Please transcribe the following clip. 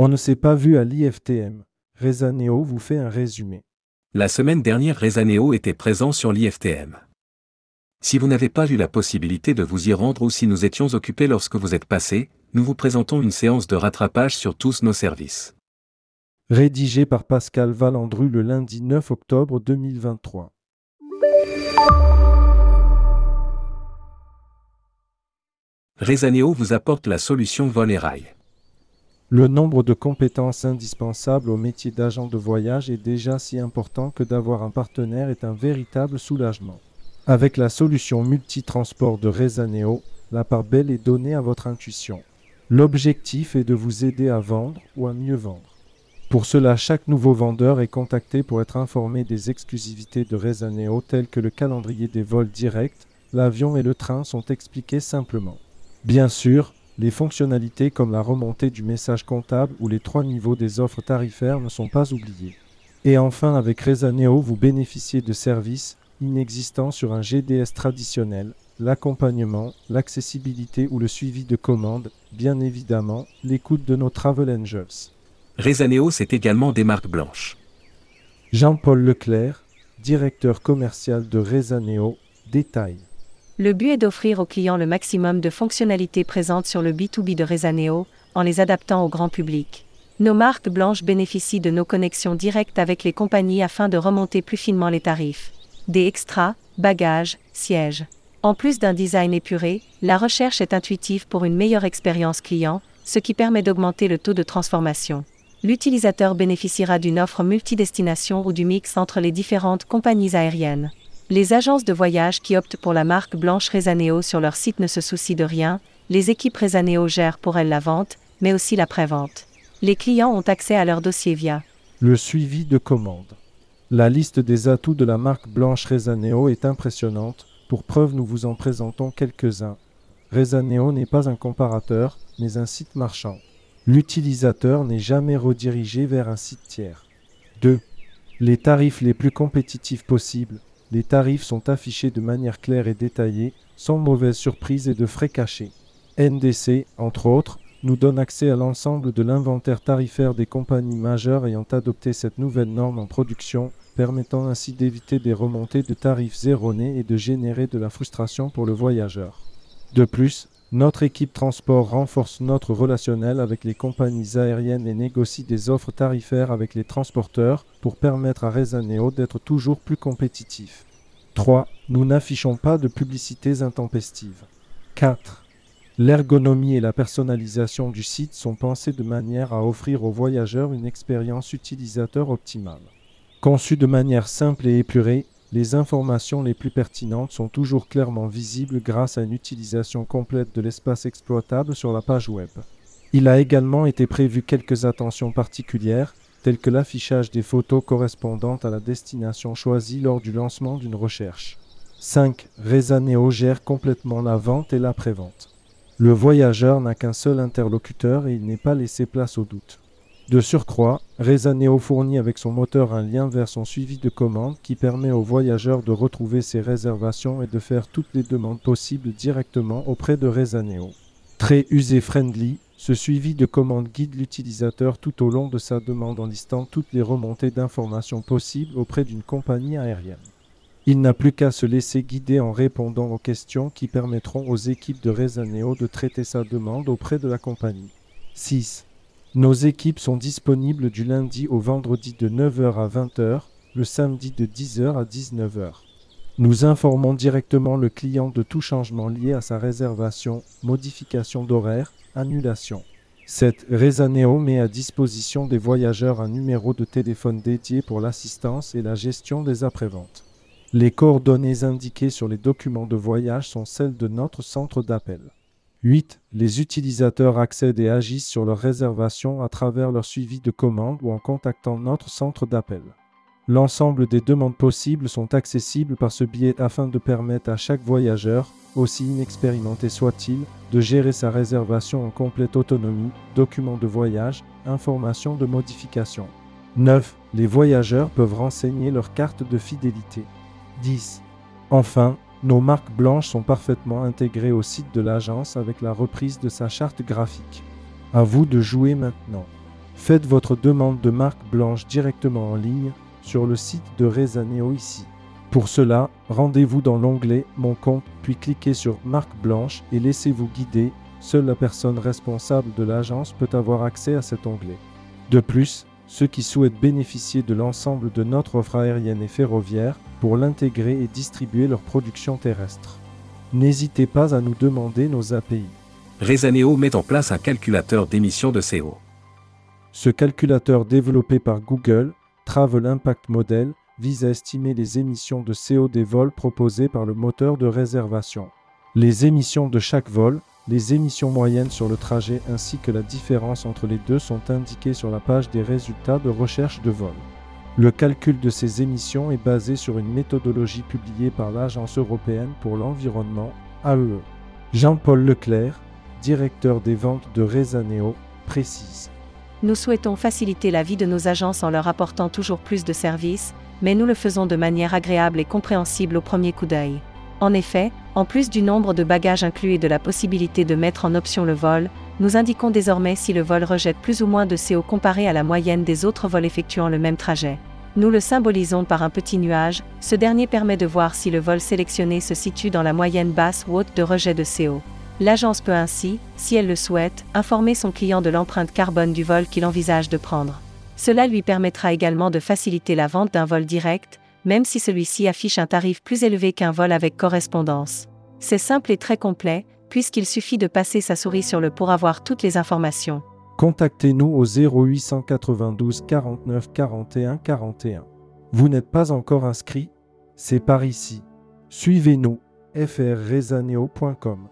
On ne s'est pas vu à l'IFTM. Rezaneo vous fait un résumé. La semaine dernière, Rezaneo était présent sur l'IFTM. Si vous n'avez pas eu la possibilité de vous y rendre ou si nous étions occupés lorsque vous êtes passé, nous vous présentons une séance de rattrapage sur tous nos services. Rédigé par Pascal Valandru le lundi 9 octobre 2023. Rezaneo vous apporte la solution vol et rail. Le nombre de compétences indispensables au métier d'agent de voyage est déjà si important que d'avoir un partenaire est un véritable soulagement. Avec la solution multitransport de Rezaneo, la part belle est donnée à votre intuition. L'objectif est de vous aider à vendre ou à mieux vendre. Pour cela, chaque nouveau vendeur est contacté pour être informé des exclusivités de Rezaneo telles que le calendrier des vols directs, l'avion et le train sont expliqués simplement. Bien sûr, les fonctionnalités comme la remontée du message comptable ou les trois niveaux des offres tarifaires ne sont pas oubliées. Et enfin, avec Rezaneo, vous bénéficiez de services inexistants sur un GDS traditionnel, l'accompagnement, l'accessibilité ou le suivi de commandes, bien évidemment, l'écoute de nos Travel Angels. Rezaneo, c'est également des marques blanches. Jean-Paul Leclerc, directeur commercial de Rezaneo, détaille. Le but est d'offrir aux clients le maximum de fonctionnalités présentes sur le B2B de Rezaneo, en les adaptant au grand public. Nos marques blanches bénéficient de nos connexions directes avec les compagnies afin de remonter plus finement les tarifs. Des extras, bagages, sièges. En plus d'un design épuré, la recherche est intuitive pour une meilleure expérience client, ce qui permet d'augmenter le taux de transformation. L'utilisateur bénéficiera d'une offre multidestination ou du mix entre les différentes compagnies aériennes. Les agences de voyage qui optent pour la marque blanche Rezaneo sur leur site ne se soucient de rien, les équipes Rezaneo gèrent pour elles la vente, mais aussi la prévente. Les clients ont accès à leur dossier via le suivi de commande. La liste des atouts de la marque blanche Rezaneo est impressionnante, pour preuve nous vous en présentons quelques-uns. Rezaneo n'est pas un comparateur, mais un site marchand. L'utilisateur n'est jamais redirigé vers un site tiers. 2. Les tarifs les plus compétitifs possibles, les tarifs sont affichés de manière claire et détaillée, sans mauvaise surprise et de frais cachés. NDC, entre autres, nous donne accès à l'ensemble de l'inventaire tarifaire des compagnies majeures ayant adopté cette nouvelle norme en production, permettant ainsi d'éviter des remontées de tarifs erronés et de générer de la frustration pour le voyageur. De plus, notre équipe transport renforce notre relationnel avec les compagnies aériennes et négocie des offres tarifaires avec les transporteurs pour permettre à Rezaneo d'être toujours plus compétitif. 3. Nous n'affichons pas de publicités intempestives. 4. L'ergonomie et la personnalisation du site sont pensées de manière à offrir aux voyageurs une expérience utilisateur optimale. Conçu de manière simple et épurée, les informations les plus pertinentes sont toujours clairement visibles grâce à une utilisation complète de l'espace exploitable sur la page web. Il a également été prévu quelques attentions particulières, telles que l'affichage des photos correspondantes à la destination choisie lors du lancement d'une recherche. 5. Rezaneo gère complètement la vente et la prévente. Le voyageur n'a qu'un seul interlocuteur et il n'est pas laissé place au doute. De surcroît, Rezaneo fournit avec son moteur un lien vers son suivi de commande qui permet au voyageur de retrouver ses réservations et de faire toutes les demandes possibles directement auprès de Rezaneo. Très user-friendly, ce suivi de commande guide l'utilisateur tout au long de sa demande en listant toutes les remontées d'informations possibles auprès d'une compagnie aérienne. Il n'a plus qu'à se laisser guider en répondant aux questions qui permettront aux équipes de Rezaneo de traiter sa demande auprès de la compagnie. 6. Nos équipes sont disponibles du lundi au vendredi de 9h à 20h, le samedi de 10h à 19h. Nous informons directement le client de tout changement lié à sa réservation, modification d'horaire, annulation. Cette Rezaneo met à disposition des voyageurs un numéro de téléphone dédié pour l'assistance et la gestion des après-ventes. Les coordonnées indiquées sur les documents de voyage sont celles de notre centre d'appel. 8. Les utilisateurs accèdent et agissent sur leur réservation à travers leur suivi de commande ou en contactant notre centre d'appel. L'ensemble des demandes possibles sont accessibles par ce biais afin de permettre à chaque voyageur, aussi inexpérimenté soit-il, de gérer sa réservation en complète autonomie, documents de voyage, informations de modification. 9. Les voyageurs peuvent renseigner leur carte de fidélité. 10. Enfin, nos marques blanches sont parfaitement intégrées au site de l'agence avec la reprise de sa charte graphique. À vous de jouer maintenant. Faites votre demande de marque blanche directement en ligne sur le site de Rezaneo ici. Pour cela, rendez-vous dans l'onglet Mon compte, puis cliquez sur Marque blanche et laissez-vous guider. Seule la personne responsable de l'agence peut avoir accès à cet onglet. De plus, ceux qui souhaitent bénéficier de l'ensemble de notre offre aérienne et ferroviaire pour l'intégrer et distribuer leur production terrestre. N'hésitez pas à nous demander nos API. Rezaneo met en place un calculateur d'émissions de CO. Ce calculateur développé par Google, Travel Impact Model, vise à estimer les émissions de CO des vols proposés par le moteur de réservation. Les émissions de chaque vol, les émissions moyennes sur le trajet ainsi que la différence entre les deux sont indiquées sur la page des résultats de recherche de vol. Le calcul de ces émissions est basé sur une méthodologie publiée par l'Agence européenne pour l'environnement, AEE. Jean-Paul Leclerc, directeur des ventes de Rezaneo, précise. Nous souhaitons faciliter la vie de nos agences en leur apportant toujours plus de services, mais nous le faisons de manière agréable et compréhensible au premier coup d'œil. En effet, en plus du nombre de bagages inclus et de la possibilité de mettre en option le vol, nous indiquons désormais si le vol rejette plus ou moins de CO comparé à la moyenne des autres vols effectuant le même trajet. Nous le symbolisons par un petit nuage, ce dernier permet de voir si le vol sélectionné se situe dans la moyenne basse ou haute de rejet de CO. L'agence peut ainsi, si elle le souhaite, informer son client de l'empreinte carbone du vol qu'il envisage de prendre. Cela lui permettra également de faciliter la vente d'un vol direct, même si celui-ci affiche un tarif plus élevé qu'un vol avec correspondance. C'est simple et très complet, puisqu'il suffit de passer sa souris sur le pour avoir toutes les informations. Contactez-nous au 0892 49 41 41. Vous n'êtes pas encore inscrit? C'est par ici. Suivez-nous frrezaneo.com.